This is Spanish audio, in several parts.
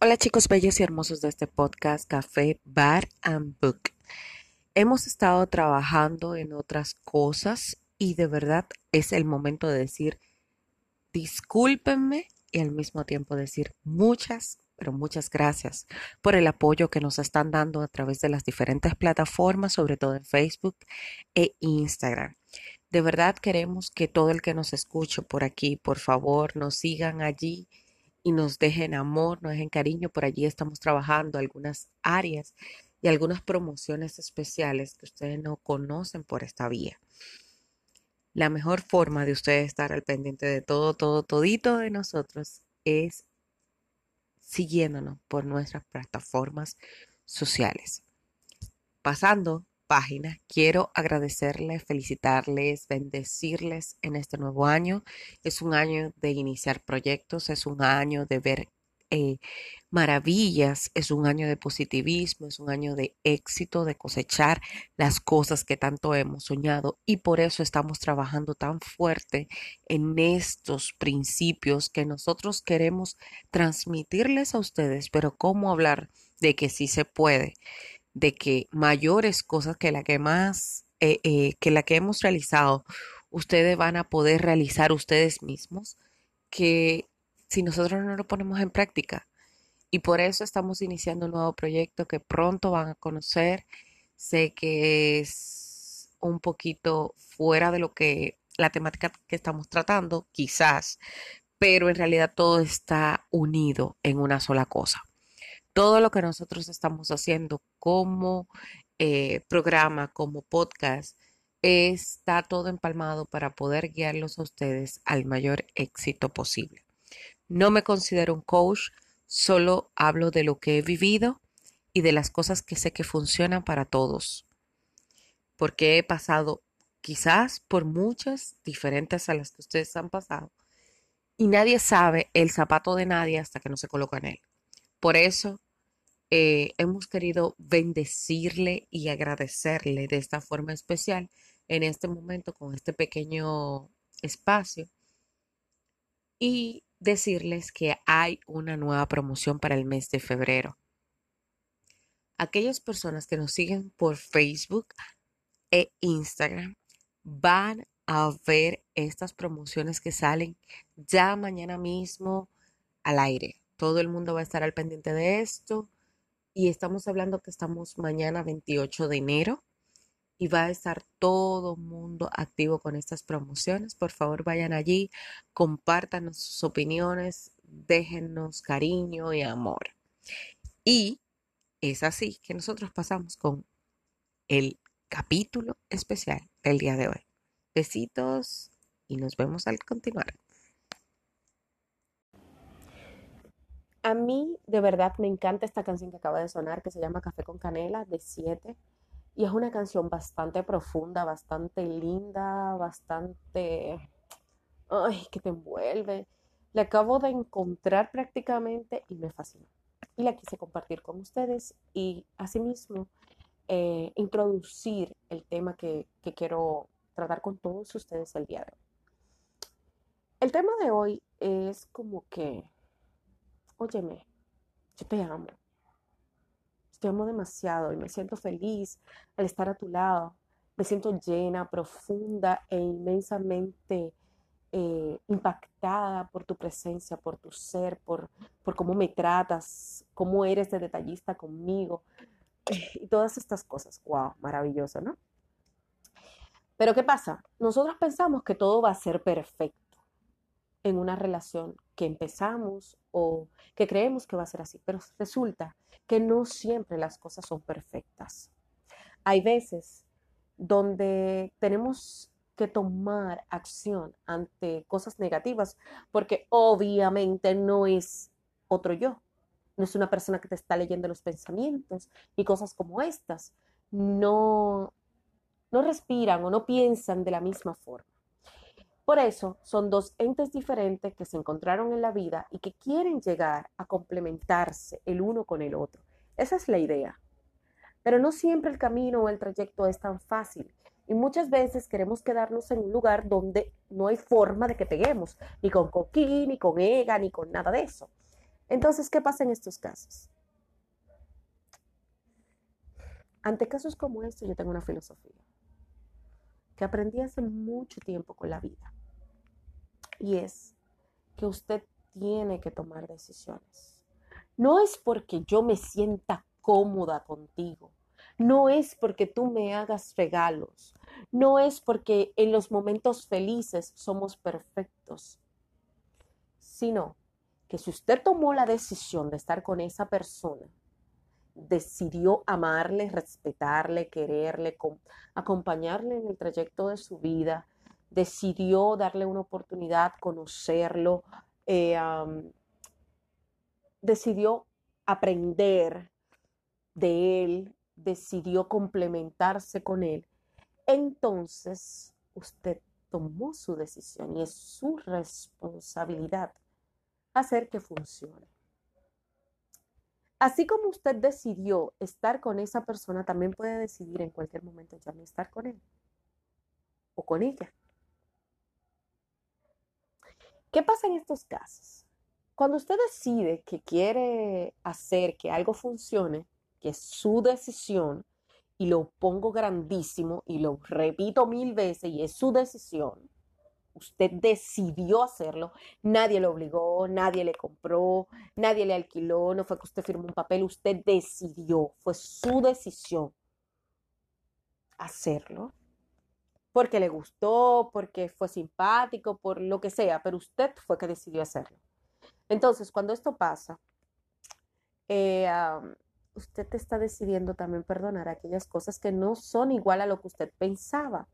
Hola chicos bellos y hermosos de este podcast Café Bar and Book. Hemos estado trabajando en otras cosas y de verdad es el momento de decir discúlpenme y al mismo tiempo decir muchas, pero muchas gracias por el apoyo que nos están dando a través de las diferentes plataformas, sobre todo en Facebook e Instagram. De verdad queremos que todo el que nos escuche por aquí, por favor, nos sigan allí y nos dejen amor, nos dejen cariño. Por allí estamos trabajando algunas áreas y algunas promociones especiales que ustedes no conocen por esta vía. La mejor forma de ustedes estar al pendiente de todo, todo, todito de nosotros es siguiéndonos por nuestras plataformas sociales. Pasando página. Quiero agradecerles, felicitarles, bendecirles en este nuevo año. Es un año de iniciar proyectos, es un año de ver eh, maravillas, es un año de positivismo, es un año de éxito, de cosechar las cosas que tanto hemos soñado y por eso estamos trabajando tan fuerte en estos principios que nosotros queremos transmitirles a ustedes, pero cómo hablar de que sí se puede de que mayores cosas que la que más, eh, eh, que la que hemos realizado, ustedes van a poder realizar ustedes mismos, que si nosotros no lo ponemos en práctica. Y por eso estamos iniciando un nuevo proyecto que pronto van a conocer. Sé que es un poquito fuera de lo que la temática que estamos tratando, quizás, pero en realidad todo está unido en una sola cosa todo lo que nosotros estamos haciendo como eh, programa, como podcast, está todo empalmado para poder guiarlos a ustedes al mayor éxito posible. No me considero un coach, solo hablo de lo que he vivido y de las cosas que sé que funcionan para todos, porque he pasado quizás por muchas diferentes a las que ustedes han pasado y nadie sabe el zapato de nadie hasta que no se coloca en él. Por eso eh, hemos querido bendecirle y agradecerle de esta forma especial en este momento con este pequeño espacio y decirles que hay una nueva promoción para el mes de febrero. Aquellas personas que nos siguen por Facebook e Instagram van a ver estas promociones que salen ya mañana mismo al aire. Todo el mundo va a estar al pendiente de esto y estamos hablando que estamos mañana 28 de enero y va a estar todo mundo activo con estas promociones. Por favor, vayan allí, compartan sus opiniones, déjennos cariño y amor. Y es así que nosotros pasamos con el capítulo especial del día de hoy. Besitos y nos vemos al continuar. A mí de verdad me encanta esta canción que acaba de sonar, que se llama Café con Canela, de 7. Y es una canción bastante profunda, bastante linda, bastante... ¡Ay, que te envuelve! La acabo de encontrar prácticamente y me fascinó. Y la quise compartir con ustedes y asimismo eh, introducir el tema que, que quiero tratar con todos ustedes el día de hoy. El tema de hoy es como que óyeme, yo te amo. Te amo demasiado y me siento feliz al estar a tu lado. Me siento llena, profunda e inmensamente eh, impactada por tu presencia, por tu ser, por, por cómo me tratas, cómo eres de detallista conmigo y todas estas cosas. ¡Wow! Maravilloso, ¿no? Pero ¿qué pasa? Nosotros pensamos que todo va a ser perfecto en una relación que empezamos o que creemos que va a ser así, pero resulta que no siempre las cosas son perfectas. Hay veces donde tenemos que tomar acción ante cosas negativas porque obviamente no es otro yo, no es una persona que te está leyendo los pensamientos y cosas como estas. No, no respiran o no piensan de la misma forma. Por eso son dos entes diferentes que se encontraron en la vida y que quieren llegar a complementarse el uno con el otro. Esa es la idea. Pero no siempre el camino o el trayecto es tan fácil. Y muchas veces queremos quedarnos en un lugar donde no hay forma de que peguemos, ni con coquín, ni con ega, ni con nada de eso. Entonces, ¿qué pasa en estos casos? Ante casos como este, yo tengo una filosofía que aprendí hace mucho tiempo con la vida. Y es que usted tiene que tomar decisiones. No es porque yo me sienta cómoda contigo. No es porque tú me hagas regalos. No es porque en los momentos felices somos perfectos. Sino que si usted tomó la decisión de estar con esa persona, decidió amarle, respetarle, quererle, acompañarle en el trayecto de su vida, decidió darle una oportunidad, conocerlo, eh, decidió aprender de él, decidió complementarse con él, entonces usted tomó su decisión y es su responsabilidad hacer que funcione. Así como usted decidió estar con esa persona, también puede decidir en cualquier momento ya no estar con él o con ella. ¿Qué pasa en estos casos? Cuando usted decide que quiere hacer que algo funcione, que es su decisión, y lo pongo grandísimo y lo repito mil veces y es su decisión, Usted decidió hacerlo, nadie lo obligó, nadie le compró, nadie le alquiló, no fue que usted firmó un papel, usted decidió, fue su decisión hacerlo, porque le gustó, porque fue simpático, por lo que sea, pero usted fue que decidió hacerlo. Entonces, cuando esto pasa, eh, usted está decidiendo también perdonar aquellas cosas que no son igual a lo que usted pensaba.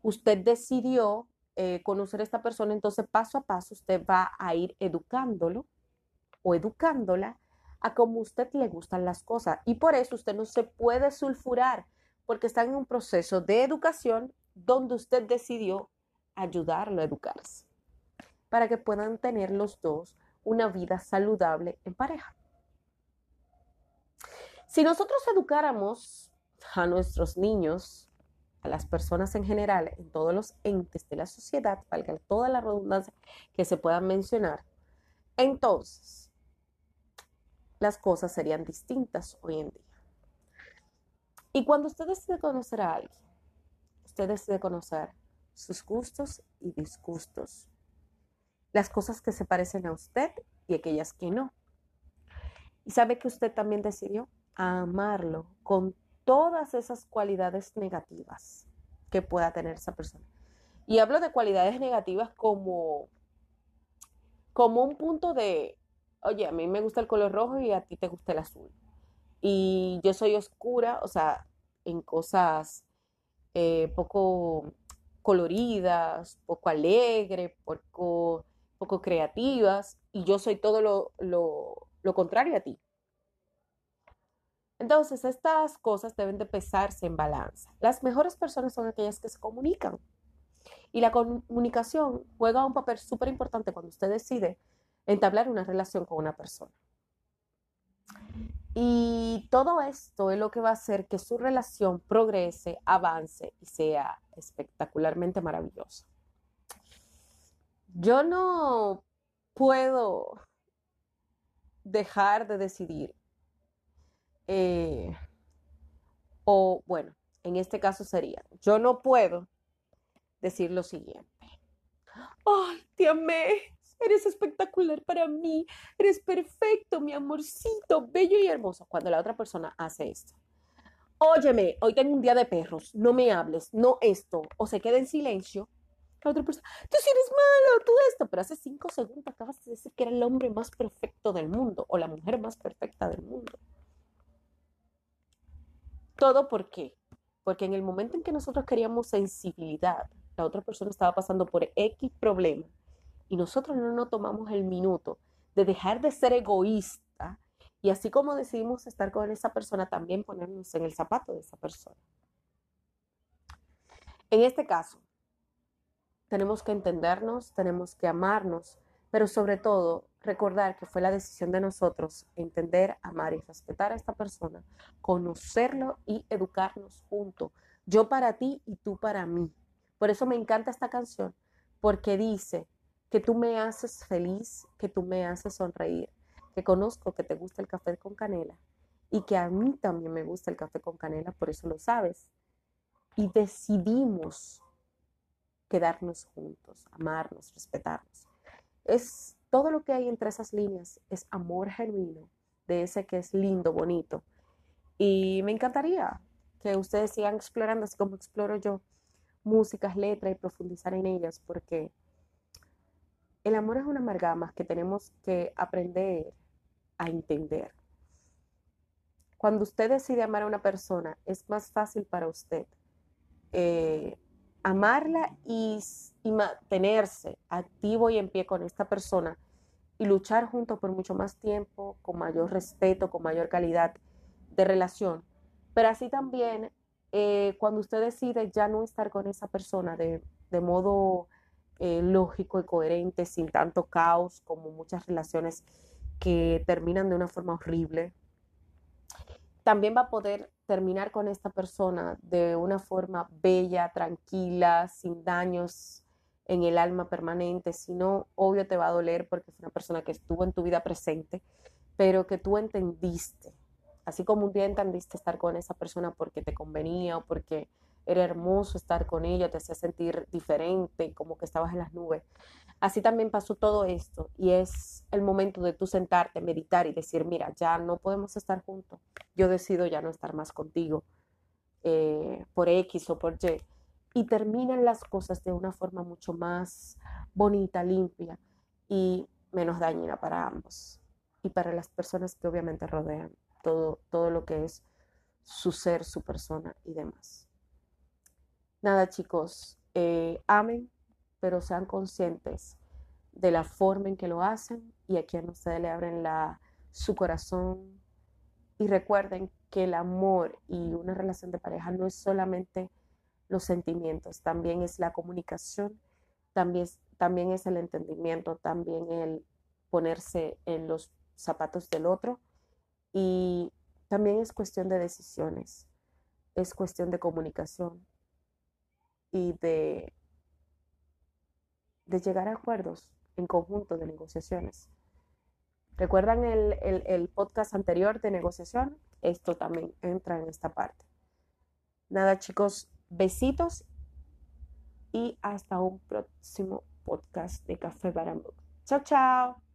Usted decidió eh, conocer a esta persona, entonces paso a paso usted va a ir educándolo o educándola a como usted le gustan las cosas. Y por eso usted no se puede sulfurar, porque está en un proceso de educación donde usted decidió ayudarlo a educarse, para que puedan tener los dos una vida saludable en pareja. Si nosotros educáramos a nuestros niños las personas en general, en todos los entes de la sociedad, valga toda la redundancia que se puedan mencionar, entonces las cosas serían distintas hoy en día. Y cuando usted decide conocer a alguien, usted decide conocer sus gustos y disgustos, las cosas que se parecen a usted y aquellas que no. Y sabe que usted también decidió amarlo con todas esas cualidades negativas que pueda tener esa persona. Y hablo de cualidades negativas como, como un punto de, oye, a mí me gusta el color rojo y a ti te gusta el azul. Y yo soy oscura, o sea, en cosas eh, poco coloridas, poco alegre, poco, poco creativas, y yo soy todo lo, lo contrario a ti. Entonces, estas cosas deben de pesarse en balanza. Las mejores personas son aquellas que se comunican. Y la comunicación juega un papel súper importante cuando usted decide entablar una relación con una persona. Y todo esto es lo que va a hacer que su relación progrese, avance y sea espectacularmente maravillosa. Yo no puedo dejar de decidir eh, o bueno, en este caso sería, yo no puedo decir lo siguiente. Ay, te amé, eres espectacular para mí, eres perfecto, mi amorcito, bello y hermoso. Cuando la otra persona hace esto. Óyeme, hoy tengo un día de perros, no me hables, no esto, o se queda en silencio. La otra persona, tú sí eres malo, tú esto, pero hace cinco segundos acabas de decir que era el hombre más perfecto del mundo o la mujer más perfecta del mundo. Todo por qué? Porque en el momento en que nosotros queríamos sensibilidad, la otra persona estaba pasando por X problema y nosotros no nos tomamos el minuto de dejar de ser egoísta y así como decidimos estar con esa persona, también ponernos en el zapato de esa persona. En este caso, tenemos que entendernos, tenemos que amarnos, pero sobre todo recordar que fue la decisión de nosotros entender, amar y respetar a esta persona, conocerlo y educarnos junto Yo para ti y tú para mí. Por eso me encanta esta canción, porque dice que tú me haces feliz, que tú me haces sonreír, que conozco que te gusta el café con canela y que a mí también me gusta el café con canela, por eso lo sabes. Y decidimos quedarnos juntos, amarnos, respetarnos. Es todo lo que hay entre esas líneas, es amor genuino, de ese que es lindo, bonito. Y me encantaría que ustedes sigan explorando, así como exploro yo, músicas, letras y profundizar en ellas, porque el amor es una amalgama que tenemos que aprender a entender. Cuando usted decide amar a una persona, es más fácil para usted eh, amarla y, mantenerse activo y en pie con esta persona y luchar juntos por mucho más tiempo, con mayor respeto, con mayor calidad de relación. Pero así también, eh, cuando usted decide ya no estar con esa persona de modo eh, lógico y coherente, sin tanto caos como muchas relaciones que terminan de una forma horrible, también va a poder terminar con esta persona de una forma bella, tranquila, sin daños en el alma permanente, sino obvio te va a doler porque es una persona que estuvo en tu vida presente, pero que tú entendiste, así como un día entendiste estar con esa persona porque te convenía o porque era hermoso estar con ella, te hacía sentir diferente, como que estabas en las nubes. Así también pasó todo esto y es el momento de tú sentarte, meditar y decir, mira, ya no podemos estar juntos, yo decido ya no estar más contigo eh, por X o por Y. Y terminan las cosas de una forma mucho más bonita, limpia y menos dañina para ambos y para las personas que obviamente rodean todo, todo lo que es su ser, su persona y demás. Nada, chicos, eh, amen, pero sean conscientes de la forma en que lo hacen y a quien ustedes le abren su corazón. Y recuerden que el amor y una relación de pareja no es solamente los sentimientos, también es la comunicación, también, también es el entendimiento, también el ponerse en los zapatos del otro y también es cuestión de decisiones, es cuestión de comunicación, y de, de llegar a acuerdos en conjunto de negociaciones. ¿Recuerdan el, el, el podcast anterior de negociación? Esto también entra en esta parte. Nada, chicos, besitos y hasta un próximo podcast de Café Barambuk. Chao, chao.